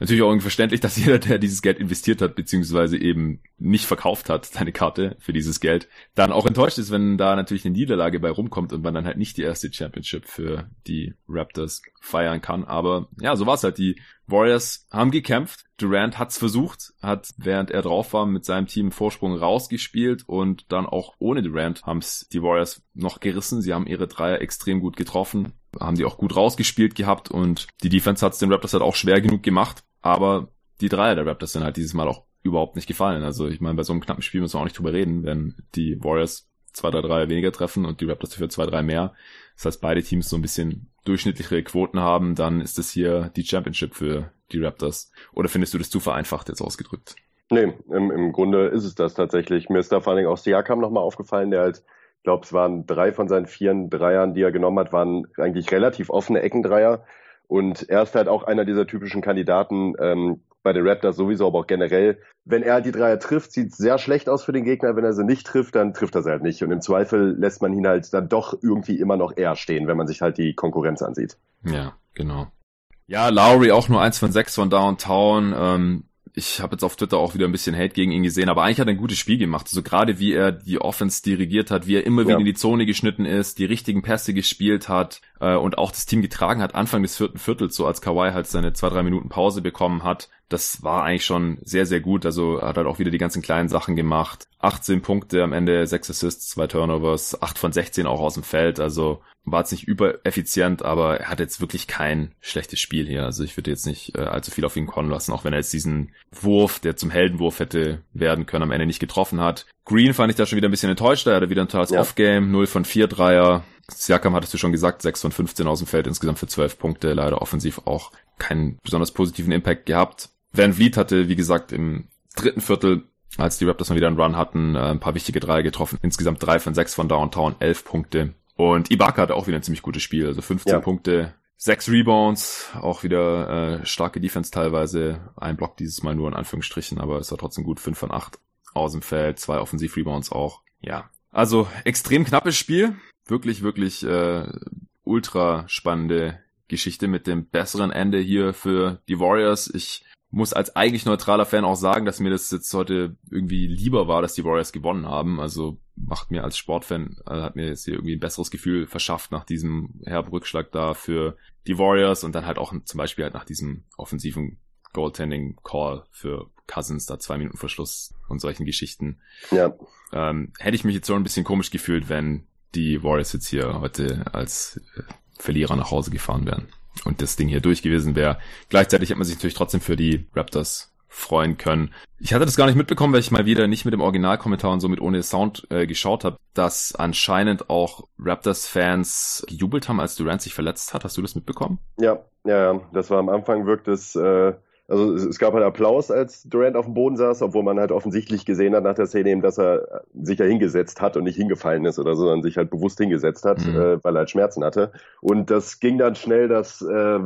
natürlich auch irgendwie verständlich, dass jeder, der dieses Geld investiert hat, beziehungsweise eben nicht verkauft hat, seine Karte für dieses Geld, dann auch enttäuscht ist, wenn da natürlich eine Niederlage bei rumkommt und man dann halt nicht die erste Championship für die Raptors feiern kann. Aber ja, so war es halt. Die Warriors haben gekämpft. Durant hat's versucht, hat während er drauf war mit seinem Team Vorsprung rausgespielt und dann auch ohne Durant haben's die Warriors noch gerissen. Sie haben ihre Dreier extrem gut getroffen, haben die auch gut rausgespielt gehabt und die Defense hat's den Raptors halt auch schwer genug gemacht. Aber die Dreier der Raptors sind halt dieses Mal auch überhaupt nicht gefallen. Also ich meine, bei so einem knappen Spiel müssen wir auch nicht drüber reden, wenn die Warriors zwei, drei Dreier weniger treffen und die Raptors dafür zwei, drei mehr. Das heißt, beide Teams so ein bisschen durchschnittlichere Quoten haben, dann ist das hier die Championship für die Raptors. Oder findest du das zu vereinfacht jetzt ausgedrückt? Nee, im, im Grunde ist es das tatsächlich. Mir ist da vor allen Dingen auch Siakam nochmal aufgefallen, der halt, ich glaube, es waren drei von seinen vier Dreiern, die er genommen hat, waren eigentlich relativ offene Eckendreier. Und er ist halt auch einer dieser typischen Kandidaten, ähm, bei den Raptors sowieso, aber auch generell. Wenn er die Dreier trifft, sieht es sehr schlecht aus für den Gegner. Wenn er sie nicht trifft, dann trifft er sie halt nicht. Und im Zweifel lässt man ihn halt dann doch irgendwie immer noch eher stehen, wenn man sich halt die Konkurrenz ansieht. Ja, genau. Ja, Lowry auch nur eins von sechs von Downtown. Ähm, ich habe jetzt auf Twitter auch wieder ein bisschen Hate gegen ihn gesehen, aber eigentlich hat er ein gutes Spiel gemacht. Also gerade wie er die Offense dirigiert hat, wie er immer wieder in die Zone geschnitten ist, die richtigen Pässe gespielt hat äh, und auch das Team getragen hat, Anfang des vierten Viertels, so als Kawhi halt seine zwei, drei Minuten Pause bekommen hat. Das war eigentlich schon sehr, sehr gut. Also hat halt auch wieder die ganzen kleinen Sachen gemacht. 18 Punkte am Ende, 6 Assists, 2 Turnovers, 8 von 16 auch aus dem Feld. Also war jetzt nicht übereffizient, aber er hat jetzt wirklich kein schlechtes Spiel hier. Also ich würde jetzt nicht äh, allzu viel auf ihn kommen lassen, auch wenn er jetzt diesen Wurf, der zum Heldenwurf hätte werden können, am Ende nicht getroffen hat. Green fand ich da schon wieder ein bisschen enttäuscht. Er hatte wieder ein totales ja. Off-Game, 0 von 4 Dreier. Siakam hattest du schon gesagt, 6 von 15 aus dem Feld, insgesamt für 12 Punkte, leider offensiv auch keinen besonders positiven Impact gehabt. Van Vliet hatte, wie gesagt, im dritten Viertel, als die Raptors mal wieder einen Run hatten, äh, ein paar wichtige Dreier getroffen. Insgesamt drei von sechs von Downtown, elf Punkte. Und Ibaka hatte auch wieder ein ziemlich gutes Spiel, also 15 ja. Punkte, sechs Rebounds, auch wieder äh, starke Defense teilweise. Ein Block dieses Mal nur in Anführungsstrichen, aber es war trotzdem gut, fünf von acht aus dem Feld, zwei Offensiv-Rebounds auch. Ja, also extrem knappes Spiel. Wirklich, wirklich äh, ultra spannende Geschichte mit dem besseren Ende hier für die Warriors. Ich muss als eigentlich neutraler Fan auch sagen, dass mir das jetzt heute irgendwie lieber war, dass die Warriors gewonnen haben. Also macht mir als Sportfan, also hat mir jetzt hier irgendwie ein besseres Gefühl verschafft nach diesem herben Rückschlag da für die Warriors und dann halt auch zum Beispiel halt nach diesem offensiven Goaltending Call für Cousins, da zwei Minuten Verschluss und solchen Geschichten. Ja. Ähm, hätte ich mich jetzt so ein bisschen komisch gefühlt, wenn die Warriors jetzt hier heute als äh, Verlierer nach Hause gefahren wären und das Ding hier durch gewesen wäre. Gleichzeitig hat man sich natürlich trotzdem für die Raptors freuen können. Ich hatte das gar nicht mitbekommen, weil ich mal wieder nicht mit dem Originalkommentar und somit ohne Sound äh, geschaut habe, dass anscheinend auch Raptors-Fans gejubelt haben, als Durant sich verletzt hat. Hast du das mitbekommen? Ja, ja, ja. Das war am Anfang wirkt es äh, also es gab halt Applaus, als Durant auf dem Boden saß, obwohl man halt offensichtlich gesehen hat nach der Szene eben, dass er sich ja hingesetzt hat und nicht hingefallen ist oder so, sondern sich halt bewusst hingesetzt hat, mhm. äh, weil er halt Schmerzen hatte. Und das ging dann schnell, dass äh,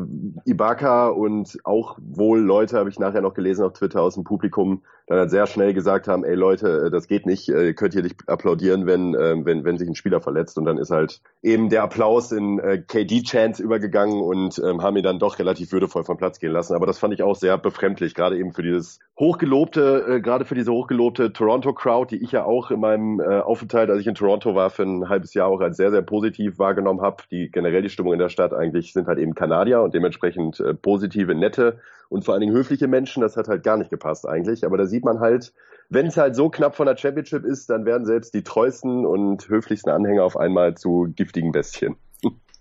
Ibaka und auch wohl Leute, habe ich nachher noch gelesen auf Twitter aus dem Publikum, dann halt sehr schnell gesagt haben, ey Leute, äh, das geht nicht, äh, ihr könnt hier nicht applaudieren, wenn, äh, wenn, wenn sich ein Spieler verletzt. Und dann ist halt eben der Applaus in äh, KD-Chants übergegangen und ähm, haben ihn dann doch relativ würdevoll vom Platz gehen lassen. Aber das fand ich auch sehr befremdlich, gerade eben für dieses hochgelobte, gerade für diese hochgelobte Toronto-Crowd, die ich ja auch in meinem Aufenthalt, als ich in Toronto war, für ein halbes Jahr auch als sehr, sehr positiv wahrgenommen habe. Die generell die Stimmung in der Stadt eigentlich sind halt eben Kanadier und dementsprechend positive, nette und vor allen Dingen höfliche Menschen. Das hat halt gar nicht gepasst eigentlich. Aber da sieht man halt, wenn es halt so knapp von der Championship ist, dann werden selbst die treuesten und höflichsten Anhänger auf einmal zu giftigen Bestien.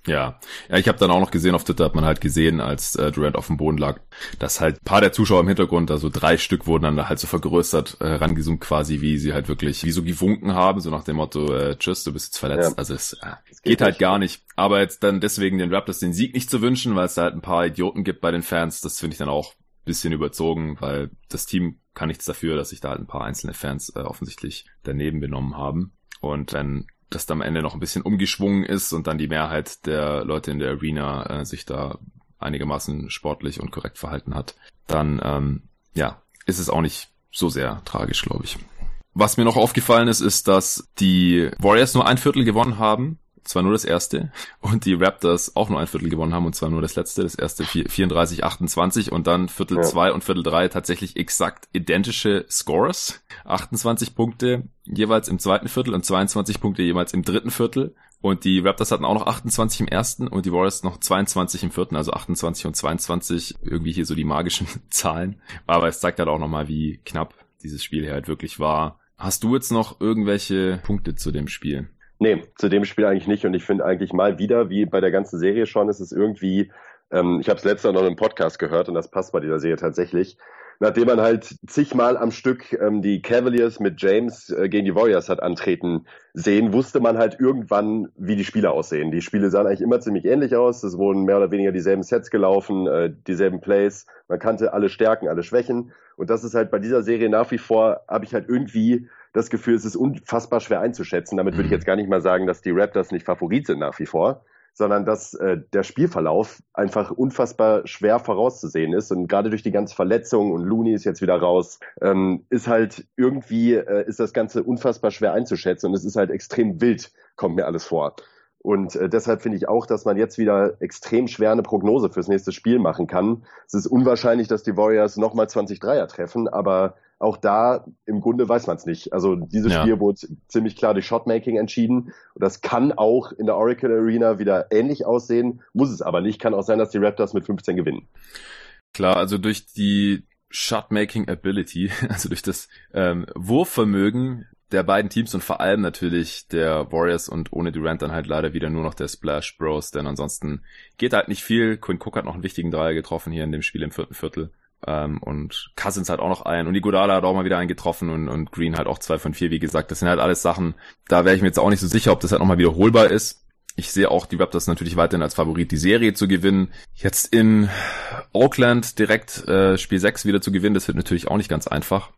Ja, ja, ich habe dann auch noch gesehen, auf Twitter hat man halt gesehen, als äh, Durant auf dem Boden lag, dass halt ein paar der Zuschauer im Hintergrund, also drei Stück wurden dann halt so vergrößert, äh, rangezoomt quasi, wie sie halt wirklich, wie so gewunken haben, so nach dem Motto, äh, tschüss, du bist jetzt verletzt. Ja. Also es, äh, geht, geht halt gar nicht. Aber jetzt dann deswegen den Raptors den Sieg nicht zu wünschen, weil es da halt ein paar Idioten gibt bei den Fans, das finde ich dann auch bisschen überzogen, weil das Team kann nichts dafür, dass sich da halt ein paar einzelne Fans äh, offensichtlich daneben benommen haben. Und wenn das am Ende noch ein bisschen umgeschwungen ist und dann die Mehrheit der Leute in der Arena äh, sich da einigermaßen sportlich und korrekt verhalten hat, dann ähm, ja, ist es auch nicht so sehr tragisch, glaube ich. Was mir noch aufgefallen ist, ist, dass die Warriors nur ein Viertel gewonnen haben zwar nur das erste, und die Raptors auch nur ein Viertel gewonnen haben, und zwar nur das letzte, das erste 34, 28 und dann Viertel ja. zwei und Viertel drei tatsächlich exakt identische Scores. 28 Punkte jeweils im zweiten Viertel und 22 Punkte jeweils im dritten Viertel. Und die Raptors hatten auch noch 28 im ersten und die Warriors noch 22 im vierten, also 28 und 22, irgendwie hier so die magischen Zahlen. Aber es zeigt halt auch nochmal, wie knapp dieses Spiel hier halt wirklich war. Hast du jetzt noch irgendwelche Punkte zu dem Spiel? Nee, zu dem Spiel eigentlich nicht. Und ich finde eigentlich mal wieder, wie bei der ganzen Serie schon, ist es irgendwie, ähm, ich habe es letztes Mal noch im Podcast gehört und das passt bei dieser Serie tatsächlich nachdem man halt zigmal am Stück ähm, die Cavaliers mit James äh, gegen die Warriors hat antreten sehen, wusste man halt irgendwann, wie die Spiele aussehen. Die Spiele sahen eigentlich immer ziemlich ähnlich aus. Es wurden mehr oder weniger dieselben Sets gelaufen, äh, dieselben Plays. Man kannte alle Stärken, alle Schwächen. Und das ist halt bei dieser Serie nach wie vor, habe ich halt irgendwie das Gefühl, es ist unfassbar schwer einzuschätzen. Damit würde ich mhm. jetzt gar nicht mal sagen, dass die Raptors nicht Favorit sind nach wie vor sondern dass äh, der Spielverlauf einfach unfassbar schwer vorauszusehen ist. Und gerade durch die ganze Verletzung und Looney ist jetzt wieder raus, ähm, ist halt irgendwie, äh, ist das Ganze unfassbar schwer einzuschätzen und es ist halt extrem wild, kommt mir alles vor. Und äh, deshalb finde ich auch, dass man jetzt wieder extrem schwer eine Prognose fürs nächste Spiel machen kann. Es ist unwahrscheinlich, dass die Warriors nochmal 20 Dreier treffen, aber auch da im Grunde weiß man es nicht. Also dieses ja. Spiel wurde ziemlich klar durch Shotmaking entschieden. Und das kann auch in der Oracle Arena wieder ähnlich aussehen, muss es aber nicht. Kann auch sein, dass die Raptors mit 15 gewinnen. Klar, also durch die Shotmaking Ability, also durch das ähm, Wurfvermögen der beiden Teams und vor allem natürlich der Warriors und ohne Durant dann halt leider wieder nur noch der Splash Bros, denn ansonsten geht halt nicht viel. Quinn Cook hat noch einen wichtigen Dreier getroffen hier in dem Spiel im vierten Viertel. Ähm, und Cousins hat auch noch einen und Iguodala hat auch mal wieder einen getroffen und, und Green halt auch zwei von vier, wie gesagt. Das sind halt alles Sachen, da wäre ich mir jetzt auch nicht so sicher, ob das halt nochmal wiederholbar ist. Ich sehe auch die Raptors natürlich weiterhin als Favorit, die Serie zu gewinnen. Jetzt in Oakland direkt äh, Spiel 6 wieder zu gewinnen, das wird natürlich auch nicht ganz einfach.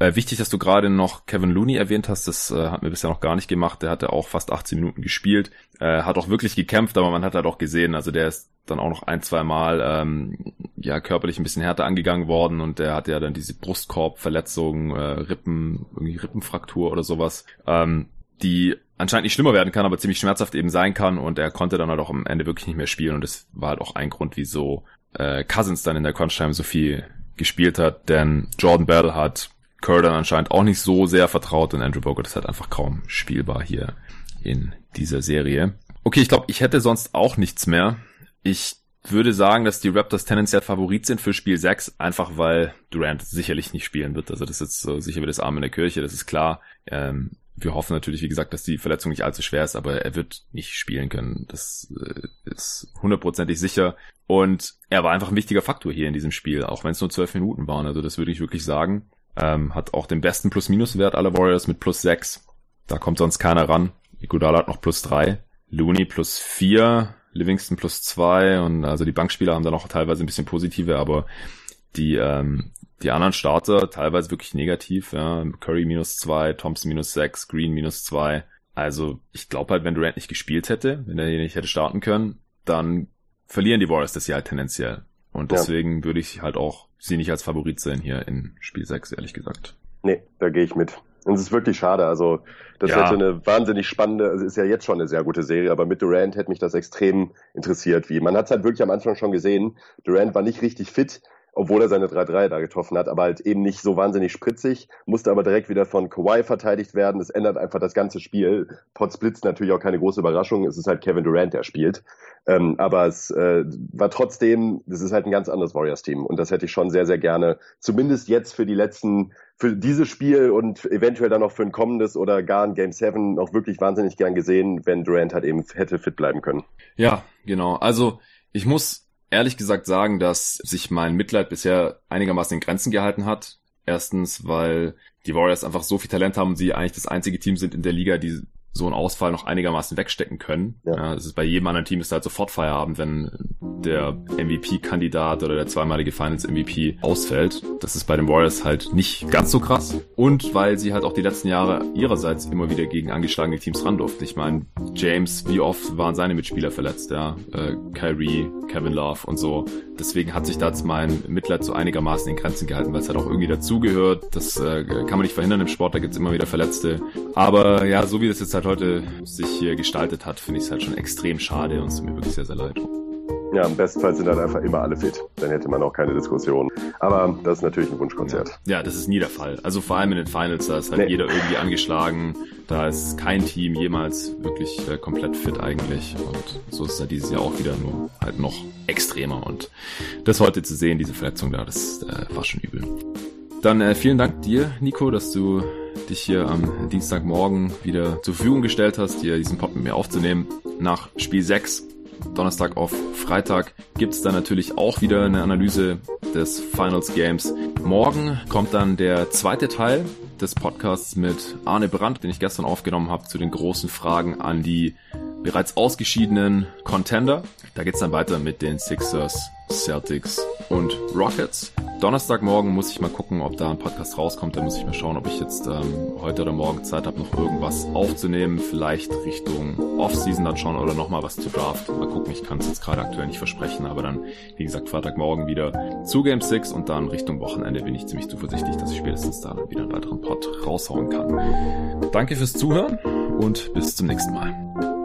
Äh, wichtig, dass du gerade noch Kevin Looney erwähnt hast, das äh, hat mir bisher noch gar nicht gemacht. Der hatte auch fast 18 Minuten gespielt, äh, hat auch wirklich gekämpft, aber man hat halt auch gesehen, also der ist dann auch noch ein, zwei Mal ähm, ja körperlich ein bisschen härter angegangen worden und der hatte ja dann diese Brustkorbverletzung, äh, Rippen, irgendwie Rippenfraktur oder sowas, ähm, die anscheinend nicht schlimmer werden kann, aber ziemlich schmerzhaft eben sein kann und er konnte dann halt auch am Ende wirklich nicht mehr spielen und das war halt auch ein Grund, wieso äh, Cousins dann in der Crunch Time so viel gespielt hat, denn Jordan Battle hat Kerr dann anscheinend auch nicht so sehr vertraut und Andrew Bogut ist halt einfach kaum spielbar hier in dieser Serie. Okay, ich glaube, ich hätte sonst auch nichts mehr. Ich würde sagen, dass die Raptors tendenziell Favorit sind für Spiel 6, einfach weil Durant sicherlich nicht spielen wird. Also das ist jetzt so sicher wie das Arm in der Kirche, das ist klar. Ähm, wir hoffen natürlich, wie gesagt, dass die Verletzung nicht allzu schwer ist, aber er wird nicht spielen können. Das äh, ist hundertprozentig sicher. Und er war einfach ein wichtiger Faktor hier in diesem Spiel, auch wenn es nur zwölf Minuten waren. Also das würde ich wirklich sagen. Ähm, hat auch den besten Plus-Minus-Wert aller Warriors mit plus sechs. Da kommt sonst keiner ran. Iguodala hat noch plus drei. Looney plus vier. Livingston plus zwei und also die Bankspieler haben da noch teilweise ein bisschen positive, aber die, ähm, die anderen Starter teilweise wirklich negativ, ja. Curry minus zwei, Thompson minus sechs, Green minus zwei. Also ich glaube halt, wenn Durant nicht gespielt hätte, wenn er hier nicht hätte starten können, dann verlieren die Warriors das Jahr halt tendenziell. Und deswegen ja. würde ich halt auch sie nicht als Favorit sehen hier in Spiel 6, ehrlich gesagt. Nee, da gehe ich mit. Und es ist wirklich schade. Also, das ja. hätte eine wahnsinnig spannende, also ist ja jetzt schon eine sehr gute Serie, aber mit Durant hätte mich das extrem interessiert. Wie man hat es halt wirklich am Anfang schon gesehen. Durant war nicht richtig fit, obwohl er seine 3-3 da getroffen hat, aber halt eben nicht so wahnsinnig spritzig, musste aber direkt wieder von Kawhi verteidigt werden. Das ändert einfach das ganze Spiel. Potts blitzt natürlich auch keine große Überraschung. Es ist halt Kevin Durant, der spielt. Ähm, aber es äh, war trotzdem, das ist halt ein ganz anderes Warriors-Team. Und das hätte ich schon sehr, sehr gerne, zumindest jetzt für die letzten, für dieses Spiel und eventuell dann noch für ein kommendes oder gar ein Game 7 noch wirklich wahnsinnig gern gesehen, wenn Durant halt eben hätte fit bleiben können. Ja, genau. Also ich muss ehrlich gesagt sagen, dass sich mein Mitleid bisher einigermaßen in Grenzen gehalten hat. Erstens, weil die Warriors einfach so viel Talent haben und sie eigentlich das einzige Team sind in der Liga, die so einen Ausfall noch einigermaßen wegstecken können. Ja. es ist bei jedem anderen Team ist halt sofort Feierabend, wenn der MVP-Kandidat oder der zweimalige Finals-MVP ausfällt. Das ist bei den Warriors halt nicht ganz so krass. Und weil sie halt auch die letzten Jahre ihrerseits immer wieder gegen angeschlagene Teams ran durften. Ich meine, James, wie oft waren seine Mitspieler verletzt, ja? Äh, Kyrie, Kevin Love und so. deswegen hat sich da jetzt mein Mitleid so einigermaßen in Grenzen gehalten, weil es halt auch irgendwie dazugehört. Das äh, kann man nicht verhindern im Sport, da gibt's immer wieder Verletzte. Aber ja, so wie das jetzt halt heute sich hier gestaltet hat, finde ich es halt schon extrem schade und es tut mir wirklich sehr, sehr leid. Ja, im Bestfall sind dann einfach immer alle fit. Dann hätte man auch keine Diskussion. Aber das ist natürlich ein Wunschkonzert. Ja, das ist nie der Fall. Also vor allem in den Finals, da ist halt nee. jeder irgendwie angeschlagen. Da ist kein Team jemals wirklich äh, komplett fit eigentlich. Und so ist es halt dieses Jahr auch wieder nur halt noch extremer. Und das heute zu sehen, diese Verletzung da, das äh, war schon übel. Dann äh, vielen Dank dir, Nico, dass du dich hier am Dienstagmorgen wieder zur Verfügung gestellt hast, hier diesen Pod mit mir aufzunehmen. Nach Spiel 6 Donnerstag auf Freitag gibt es dann natürlich auch wieder eine Analyse des Finals Games. Morgen kommt dann der zweite Teil des Podcasts mit Arne Brandt, den ich gestern aufgenommen habe, zu den großen Fragen an die bereits ausgeschiedenen Contender. Da geht's dann weiter mit den Sixers, Celtics und Rockets. Donnerstagmorgen muss ich mal gucken, ob da ein Podcast rauskommt. Da muss ich mal schauen, ob ich jetzt ähm, heute oder morgen Zeit habe, noch irgendwas aufzunehmen. Vielleicht Richtung Offseason dann schon oder nochmal was zu Draft. Mal gucken, ich kann es jetzt gerade aktuell nicht versprechen, aber dann, wie gesagt, Freitagmorgen wieder zu Game 6 und dann Richtung Wochenende bin ich ziemlich zuversichtlich, dass ich spätestens da wieder einen weiteren Pod raushauen kann. Danke fürs Zuhören und bis zum nächsten Mal.